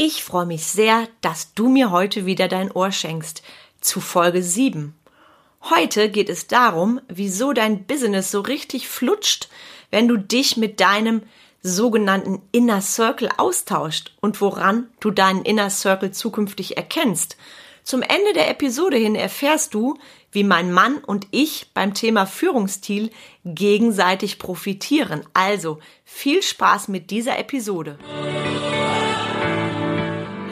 Ich freue mich sehr, dass du mir heute wieder dein Ohr schenkst zu Folge 7. Heute geht es darum, wieso dein Business so richtig flutscht, wenn du dich mit deinem sogenannten Inner Circle austauscht und woran du deinen Inner Circle zukünftig erkennst. Zum Ende der Episode hin erfährst du, wie mein Mann und ich beim Thema Führungsstil gegenseitig profitieren. Also viel Spaß mit dieser Episode.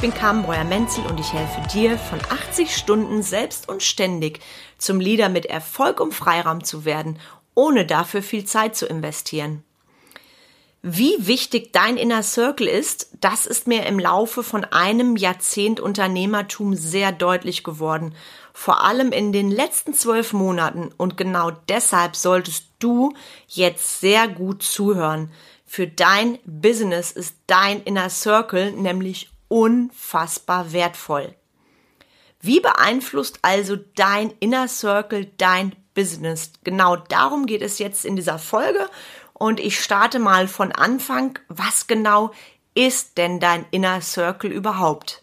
Bin Carmen Breuer-Menzel und ich helfe dir, von 80 Stunden selbst und ständig zum Leader mit Erfolg und Freiraum zu werden, ohne dafür viel Zeit zu investieren. Wie wichtig dein Inner Circle ist, das ist mir im Laufe von einem Jahrzehnt Unternehmertum sehr deutlich geworden. Vor allem in den letzten zwölf Monaten. Und genau deshalb solltest du jetzt sehr gut zuhören. Für dein Business ist dein Inner Circle nämlich unfassbar wertvoll. Wie beeinflusst also dein Inner Circle dein Business? Genau darum geht es jetzt in dieser Folge und ich starte mal von Anfang. Was genau ist denn dein Inner Circle überhaupt?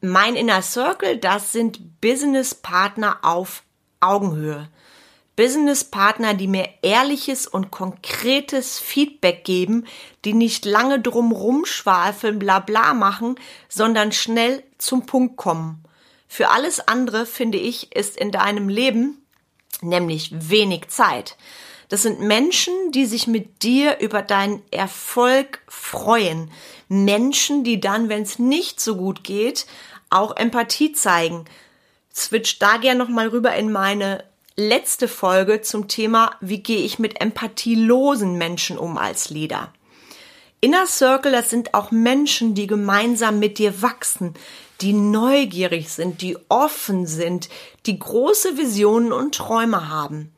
Mein Inner Circle, das sind Business Partner auf Augenhöhe. Businesspartner, die mir ehrliches und konkretes Feedback geben, die nicht lange drum rumschwafeln, bla bla machen, sondern schnell zum Punkt kommen. Für alles andere, finde ich, ist in deinem Leben nämlich wenig Zeit. Das sind Menschen, die sich mit dir über deinen Erfolg freuen. Menschen, die dann, wenn es nicht so gut geht, auch Empathie zeigen. Switch da gern nochmal rüber in meine letzte Folge zum Thema, wie gehe ich mit empathielosen Menschen um als Leader. Inner Circle, das sind auch Menschen, die gemeinsam mit dir wachsen, die neugierig sind, die offen sind, die große Visionen und Träume haben.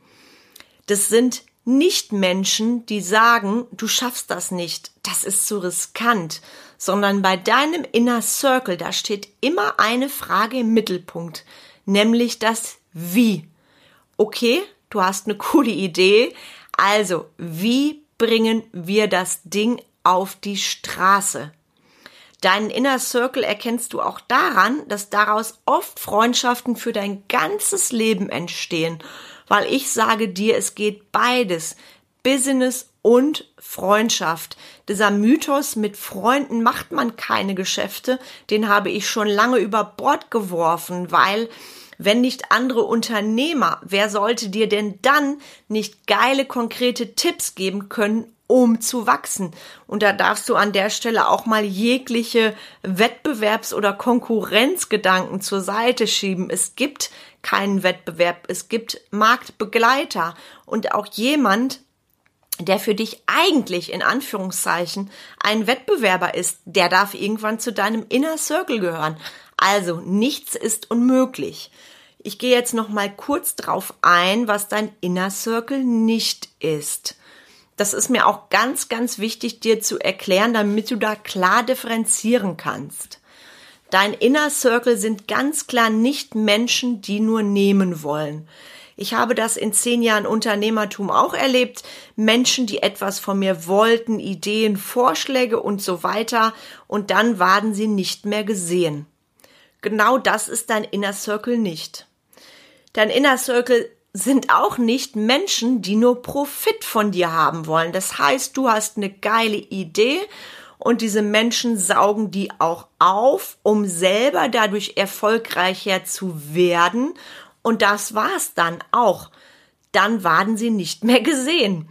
Das sind nicht Menschen, die sagen, du schaffst das nicht, das ist zu riskant, sondern bei deinem Inner Circle, da steht immer eine Frage im Mittelpunkt, nämlich das Wie okay, du hast eine coole Idee. Also, wie bringen wir das Ding auf die Straße? Deinen Inner Circle erkennst du auch daran, dass daraus oft Freundschaften für dein ganzes Leben entstehen, weil ich sage dir, es geht beides, Business und Freundschaft. Dieser Mythos mit Freunden macht man keine Geschäfte, den habe ich schon lange über Bord geworfen, weil wenn nicht andere Unternehmer, wer sollte dir denn dann nicht geile, konkrete Tipps geben können, um zu wachsen. Und da darfst du an der Stelle auch mal jegliche Wettbewerbs- oder Konkurrenzgedanken zur Seite schieben. Es gibt keinen Wettbewerb, es gibt Marktbegleiter und auch jemand, der für dich eigentlich in Anführungszeichen ein Wettbewerber ist, der darf irgendwann zu deinem Inner Circle gehören. Also nichts ist unmöglich. Ich gehe jetzt noch mal kurz drauf ein, was dein Inner Circle nicht ist. Das ist mir auch ganz, ganz wichtig, dir zu erklären, damit du da klar differenzieren kannst. Dein Inner Circle sind ganz klar nicht Menschen, die nur nehmen wollen. Ich habe das in zehn Jahren Unternehmertum auch erlebt. Menschen, die etwas von mir wollten, Ideen, Vorschläge und so weiter. Und dann waren sie nicht mehr gesehen. Genau das ist dein Inner Circle nicht. Dein Inner Circle sind auch nicht Menschen, die nur Profit von dir haben wollen. Das heißt, du hast eine geile Idee und diese Menschen saugen die auch auf, um selber dadurch erfolgreicher zu werden. Und das war's dann auch. Dann waren sie nicht mehr gesehen.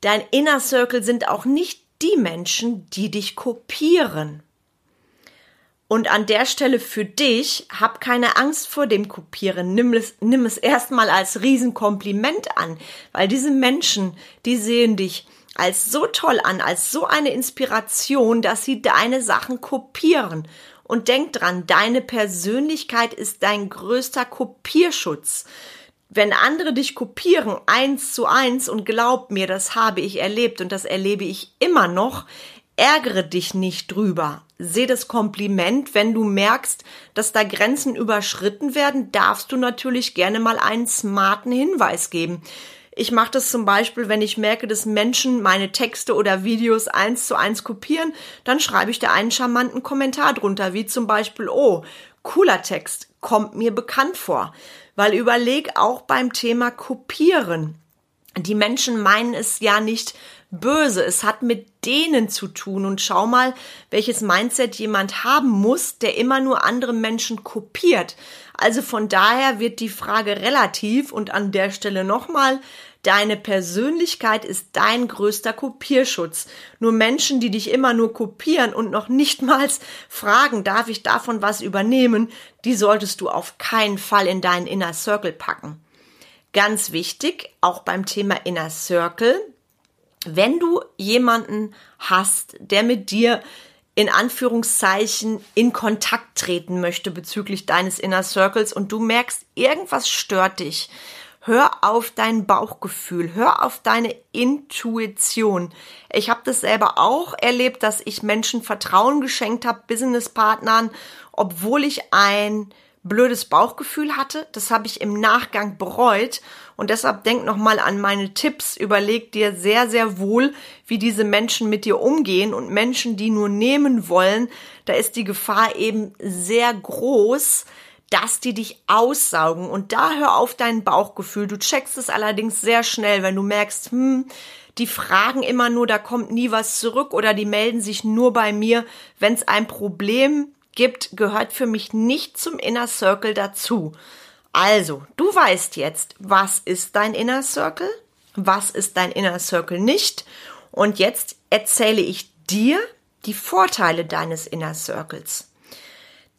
Dein Inner Circle sind auch nicht die Menschen, die dich kopieren. Und an der Stelle für dich, hab keine Angst vor dem Kopieren. Nimm es, nimm es erstmal als Riesenkompliment an, weil diese Menschen, die sehen dich als so toll an, als so eine Inspiration, dass sie deine Sachen kopieren. Und denk dran, deine Persönlichkeit ist dein größter Kopierschutz. Wenn andere dich kopieren, eins zu eins, und glaub mir, das habe ich erlebt und das erlebe ich immer noch, ärgere dich nicht drüber. Seh das Kompliment, wenn du merkst, dass da Grenzen überschritten werden, darfst du natürlich gerne mal einen smarten Hinweis geben. Ich mache das zum Beispiel, wenn ich merke, dass Menschen meine Texte oder Videos eins zu eins kopieren, dann schreibe ich da einen charmanten Kommentar drunter, wie zum Beispiel, oh, cooler Text, kommt mir bekannt vor. Weil überleg auch beim Thema Kopieren. Die Menschen meinen es ja nicht böse. Es hat mit denen zu tun. Und schau mal, welches Mindset jemand haben muss, der immer nur andere Menschen kopiert. Also von daher wird die Frage relativ und an der Stelle nochmal, Deine Persönlichkeit ist dein größter Kopierschutz. Nur Menschen, die dich immer nur kopieren und noch nicht mal fragen, darf ich davon was übernehmen, die solltest du auf keinen Fall in deinen Inner Circle packen. Ganz wichtig, auch beim Thema Inner Circle, wenn du jemanden hast, der mit dir in Anführungszeichen in Kontakt treten möchte bezüglich deines Inner Circles und du merkst, irgendwas stört dich. Hör auf dein Bauchgefühl, hör auf deine Intuition. Ich habe das selber auch erlebt, dass ich Menschen Vertrauen geschenkt habe, Businesspartnern, obwohl ich ein blödes Bauchgefühl hatte. Das habe ich im Nachgang bereut und deshalb denk noch mal an meine Tipps. Überleg dir sehr sehr wohl, wie diese Menschen mit dir umgehen und Menschen, die nur nehmen wollen, da ist die Gefahr eben sehr groß, dass die dich aussaugen und da hör auf dein Bauchgefühl. Du checkst es allerdings sehr schnell, wenn du merkst, hm, die fragen immer nur, da kommt nie was zurück oder die melden sich nur bei mir, wenn es ein Problem gibt, gehört für mich nicht zum Inner Circle dazu. Also, du weißt jetzt, was ist dein Inner Circle? Was ist dein Inner Circle nicht? Und jetzt erzähle ich dir die Vorteile deines Inner Circles.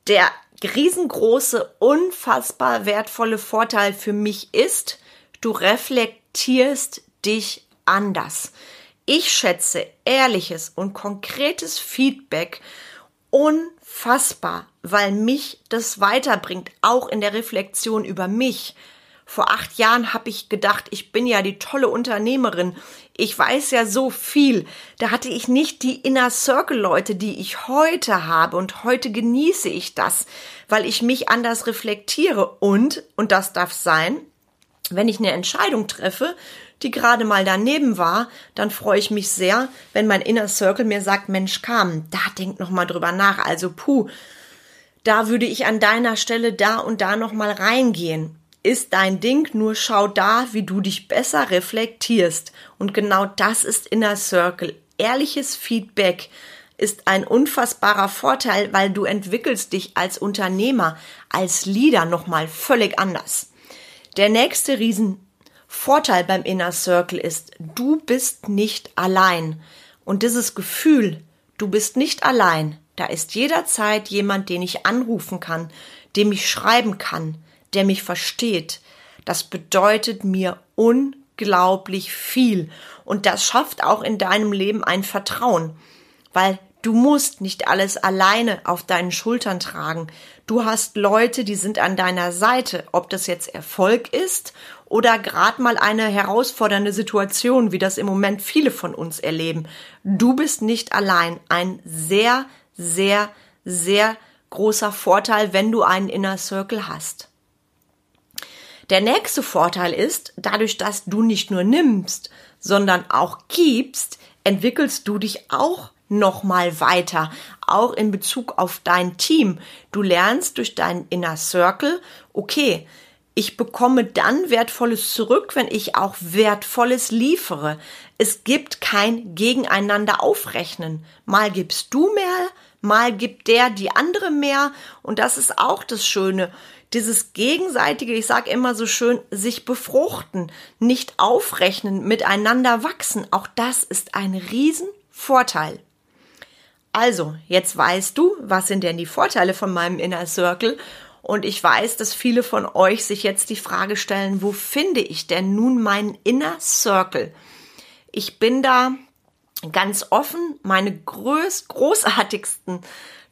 Der riesengroße, unfassbar wertvolle Vorteil für mich ist, du reflektierst dich anders. Ich schätze ehrliches und konkretes Feedback unfassbar, weil mich das weiterbringt, auch in der Reflexion über mich. Vor acht Jahren habe ich gedacht, ich bin ja die tolle Unternehmerin. Ich weiß ja so viel. Da hatte ich nicht die Inner Circle Leute, die ich heute habe. Und heute genieße ich das, weil ich mich anders reflektiere. Und, und das darf sein, wenn ich eine Entscheidung treffe, die gerade mal daneben war, dann freue ich mich sehr, wenn mein Inner Circle mir sagt, Mensch, kam, da denk noch mal drüber nach. Also, puh, da würde ich an deiner Stelle da und da noch mal reingehen ist dein Ding, nur schau da, wie du dich besser reflektierst. Und genau das ist Inner Circle. Ehrliches Feedback ist ein unfassbarer Vorteil, weil du entwickelst dich als Unternehmer, als Leader nochmal völlig anders. Der nächste Riesenvorteil beim Inner Circle ist, du bist nicht allein. Und dieses Gefühl, du bist nicht allein, da ist jederzeit jemand, den ich anrufen kann, dem ich schreiben kann, der mich versteht, das bedeutet mir unglaublich viel. Und das schafft auch in deinem Leben ein Vertrauen, weil du musst nicht alles alleine auf deinen Schultern tragen. Du hast Leute, die sind an deiner Seite, ob das jetzt Erfolg ist oder gerade mal eine herausfordernde Situation, wie das im Moment viele von uns erleben. Du bist nicht allein. Ein sehr, sehr, sehr großer Vorteil, wenn du einen Inner Circle hast. Der nächste Vorteil ist, dadurch, dass du nicht nur nimmst, sondern auch gibst, entwickelst du dich auch nochmal weiter, auch in Bezug auf dein Team. Du lernst durch deinen Inner Circle, okay, ich bekomme dann Wertvolles zurück, wenn ich auch Wertvolles liefere. Es gibt kein Gegeneinander aufrechnen. Mal gibst du mehr, mal gibt der die andere mehr und das ist auch das Schöne dieses gegenseitige, ich sage immer so schön, sich befruchten, nicht aufrechnen, miteinander wachsen, auch das ist ein Riesenvorteil. Also, jetzt weißt du, was sind denn die Vorteile von meinem Inner Circle? Und ich weiß, dass viele von euch sich jetzt die Frage stellen, wo finde ich denn nun meinen Inner Circle? Ich bin da ganz offen, meine größ großartigsten,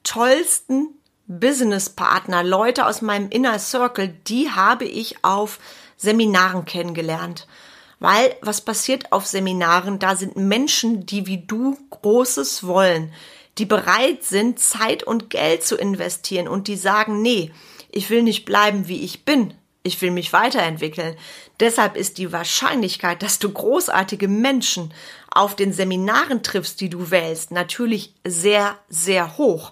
tollsten Businesspartner, Leute aus meinem Inner Circle, die habe ich auf Seminaren kennengelernt. Weil was passiert auf Seminaren? Da sind Menschen, die wie du Großes wollen, die bereit sind, Zeit und Geld zu investieren und die sagen, nee, ich will nicht bleiben, wie ich bin. Ich will mich weiterentwickeln. Deshalb ist die Wahrscheinlichkeit, dass du großartige Menschen auf den Seminaren triffst, die du wählst, natürlich sehr, sehr hoch.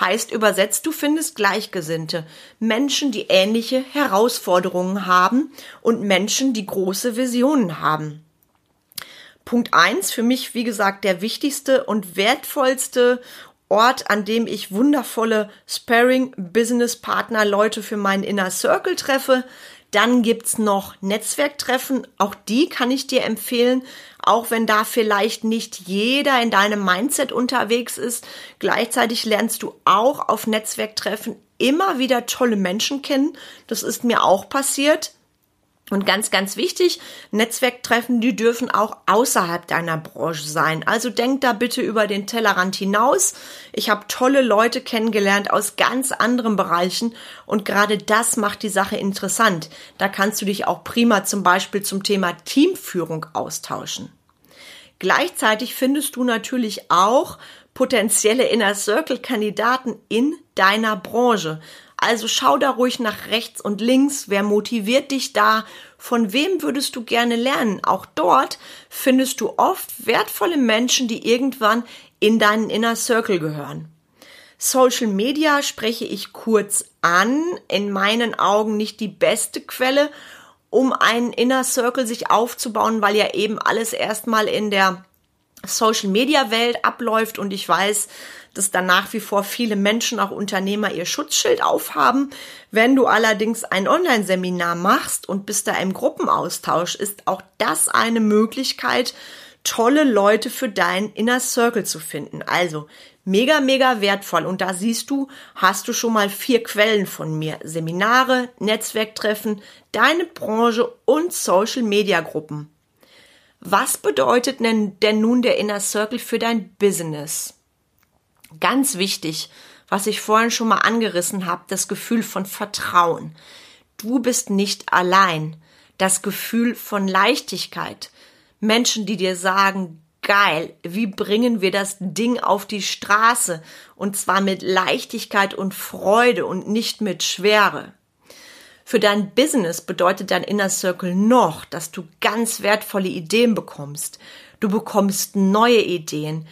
Heißt übersetzt, du findest Gleichgesinnte, Menschen, die ähnliche Herausforderungen haben und Menschen, die große Visionen haben. Punkt eins für mich, wie gesagt, der wichtigste und wertvollste Ort, an dem ich wundervolle Sparring-Business-Partner, Leute für meinen Inner Circle treffe. Dann gibt's noch Netzwerktreffen. Auch die kann ich dir empfehlen, auch wenn da vielleicht nicht jeder in deinem Mindset unterwegs ist. Gleichzeitig lernst du auch auf Netzwerktreffen immer wieder tolle Menschen kennen. Das ist mir auch passiert. Und ganz, ganz wichtig, Netzwerktreffen, die dürfen auch außerhalb deiner Branche sein. Also denk da bitte über den Tellerrand hinaus. Ich habe tolle Leute kennengelernt aus ganz anderen Bereichen und gerade das macht die Sache interessant. Da kannst du dich auch prima zum Beispiel zum Thema Teamführung austauschen. Gleichzeitig findest du natürlich auch potenzielle Inner Circle Kandidaten in deiner Branche. Also schau da ruhig nach rechts und links. Wer motiviert dich da? Von wem würdest du gerne lernen? Auch dort findest du oft wertvolle Menschen, die irgendwann in deinen Inner Circle gehören. Social Media spreche ich kurz an. In meinen Augen nicht die beste Quelle, um einen Inner Circle sich aufzubauen, weil ja eben alles erstmal in der Social Media Welt abläuft und ich weiß, dass da nach wie vor viele Menschen, auch Unternehmer, ihr Schutzschild aufhaben. Wenn du allerdings ein Online-Seminar machst und bist da im Gruppenaustausch, ist auch das eine Möglichkeit, tolle Leute für deinen Inner Circle zu finden. Also mega, mega wertvoll. Und da siehst du, hast du schon mal vier Quellen von mir. Seminare, Netzwerktreffen, deine Branche und Social-Media-Gruppen. Was bedeutet denn, denn nun der Inner Circle für dein Business? Ganz wichtig, was ich vorhin schon mal angerissen habe, das Gefühl von Vertrauen. Du bist nicht allein. Das Gefühl von Leichtigkeit. Menschen, die dir sagen, geil, wie bringen wir das Ding auf die Straße? Und zwar mit Leichtigkeit und Freude und nicht mit Schwere. Für dein Business bedeutet dein Inner Circle noch, dass du ganz wertvolle Ideen bekommst. Du bekommst neue Ideen.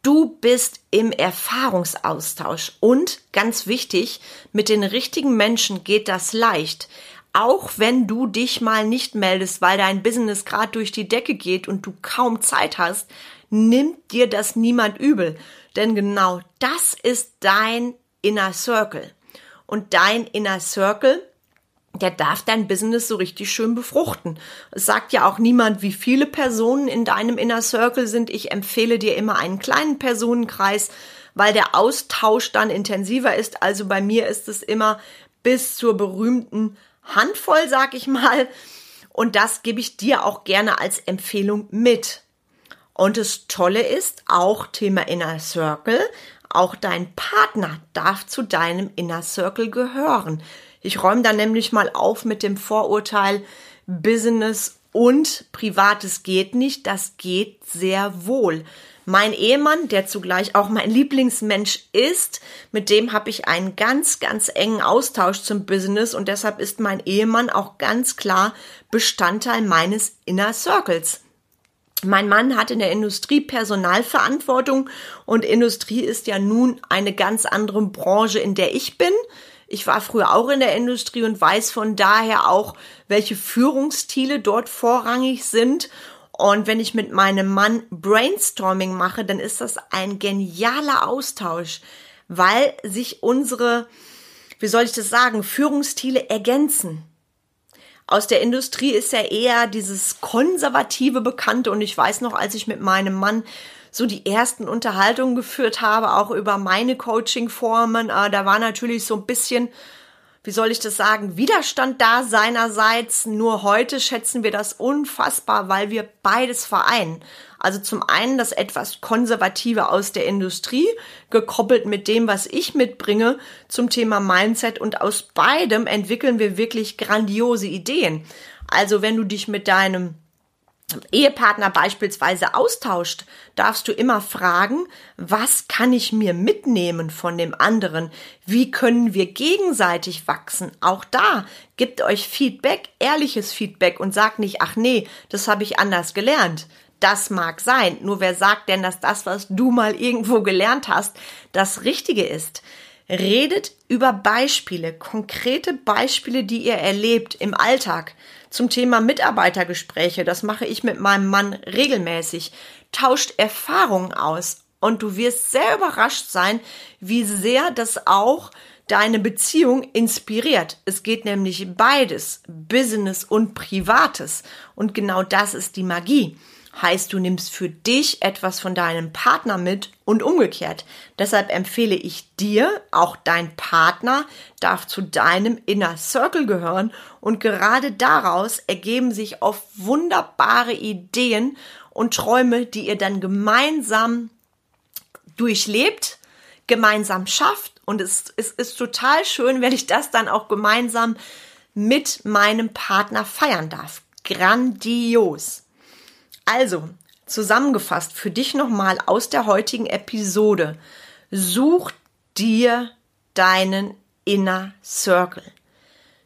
Du bist im Erfahrungsaustausch und ganz wichtig, mit den richtigen Menschen geht das leicht. Auch wenn du dich mal nicht meldest, weil dein Business gerade durch die Decke geht und du kaum Zeit hast, nimmt dir das niemand übel. Denn genau das ist dein Inner Circle. Und dein Inner Circle der darf dein Business so richtig schön befruchten. Es sagt ja auch niemand, wie viele Personen in deinem Inner Circle sind. Ich empfehle dir immer einen kleinen Personenkreis, weil der Austausch dann intensiver ist. Also bei mir ist es immer bis zur berühmten Handvoll, sag ich mal. Und das gebe ich dir auch gerne als Empfehlung mit. Und das Tolle ist auch Thema Inner Circle. Auch dein Partner darf zu deinem Inner Circle gehören. Ich räume da nämlich mal auf mit dem Vorurteil, Business und Privates geht nicht. Das geht sehr wohl. Mein Ehemann, der zugleich auch mein Lieblingsmensch ist, mit dem habe ich einen ganz, ganz engen Austausch zum Business und deshalb ist mein Ehemann auch ganz klar Bestandteil meines Inner Circles. Mein Mann hat in der Industrie Personalverantwortung und Industrie ist ja nun eine ganz andere Branche, in der ich bin. Ich war früher auch in der Industrie und weiß von daher auch, welche Führungsstile dort vorrangig sind. Und wenn ich mit meinem Mann Brainstorming mache, dann ist das ein genialer Austausch, weil sich unsere, wie soll ich das sagen, Führungsstile ergänzen. Aus der Industrie ist ja eher dieses konservative Bekannte und ich weiß noch, als ich mit meinem Mann so die ersten Unterhaltungen geführt habe, auch über meine Coaching-Formen. Äh, da war natürlich so ein bisschen, wie soll ich das sagen, Widerstand da seinerseits. Nur heute schätzen wir das unfassbar, weil wir beides vereinen. Also zum einen das etwas konservative aus der Industrie, gekoppelt mit dem, was ich mitbringe zum Thema Mindset und aus beidem entwickeln wir wirklich grandiose Ideen. Also wenn du dich mit deinem Ehepartner beispielsweise austauscht, darfst du immer fragen, was kann ich mir mitnehmen von dem anderen? Wie können wir gegenseitig wachsen? Auch da gibt euch Feedback, ehrliches Feedback und sagt nicht, ach nee, das habe ich anders gelernt. Das mag sein. Nur wer sagt denn, dass das, was du mal irgendwo gelernt hast, das Richtige ist? Redet über Beispiele, konkrete Beispiele, die ihr erlebt im Alltag zum Thema Mitarbeitergespräche. Das mache ich mit meinem Mann regelmäßig. Tauscht Erfahrungen aus und du wirst sehr überrascht sein, wie sehr das auch deine Beziehung inspiriert. Es geht nämlich beides, Business und Privates. Und genau das ist die Magie heißt, du nimmst für dich etwas von deinem Partner mit und umgekehrt. Deshalb empfehle ich dir, auch dein Partner darf zu deinem Inner Circle gehören und gerade daraus ergeben sich oft wunderbare Ideen und Träume, die ihr dann gemeinsam durchlebt, gemeinsam schafft und es, es ist total schön, wenn ich das dann auch gemeinsam mit meinem Partner feiern darf. Grandios. Also, zusammengefasst für dich nochmal aus der heutigen Episode. Such dir deinen Inner Circle.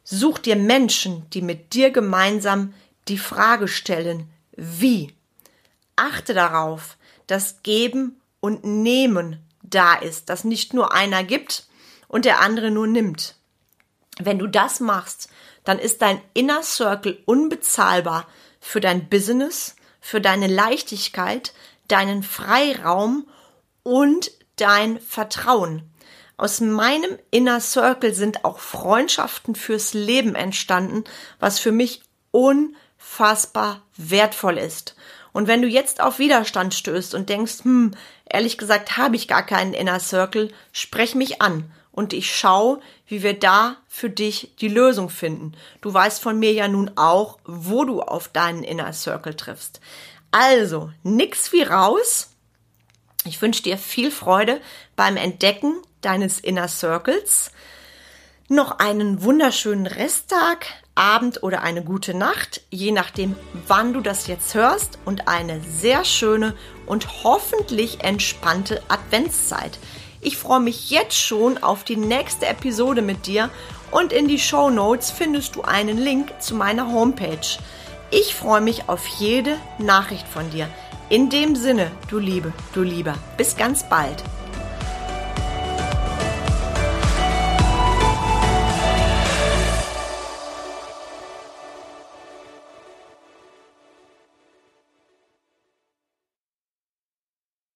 Such dir Menschen, die mit dir gemeinsam die Frage stellen, wie. Achte darauf, dass Geben und Nehmen da ist, dass nicht nur einer gibt und der andere nur nimmt. Wenn du das machst, dann ist dein Inner Circle unbezahlbar für dein Business, für deine Leichtigkeit, deinen Freiraum und dein Vertrauen. Aus meinem Inner Circle sind auch Freundschaften fürs Leben entstanden, was für mich unfassbar wertvoll ist. Und wenn du jetzt auf Widerstand stößt und denkst, hm, ehrlich gesagt habe ich gar keinen Inner Circle, sprech mich an und ich schau, wie wir da für dich die Lösung finden. Du weißt von mir ja nun auch, wo du auf deinen Inner Circle triffst. Also, nix wie raus. Ich wünsche dir viel Freude beim Entdecken deines Inner Circles. Noch einen wunderschönen Resttag, Abend oder eine gute Nacht, je nachdem, wann du das jetzt hörst und eine sehr schöne und hoffentlich entspannte Adventszeit. Ich freue mich jetzt schon auf die nächste Episode mit dir und in die Show Notes findest du einen Link zu meiner Homepage. Ich freue mich auf jede Nachricht von dir. In dem Sinne, du Liebe, du Lieber, bis ganz bald.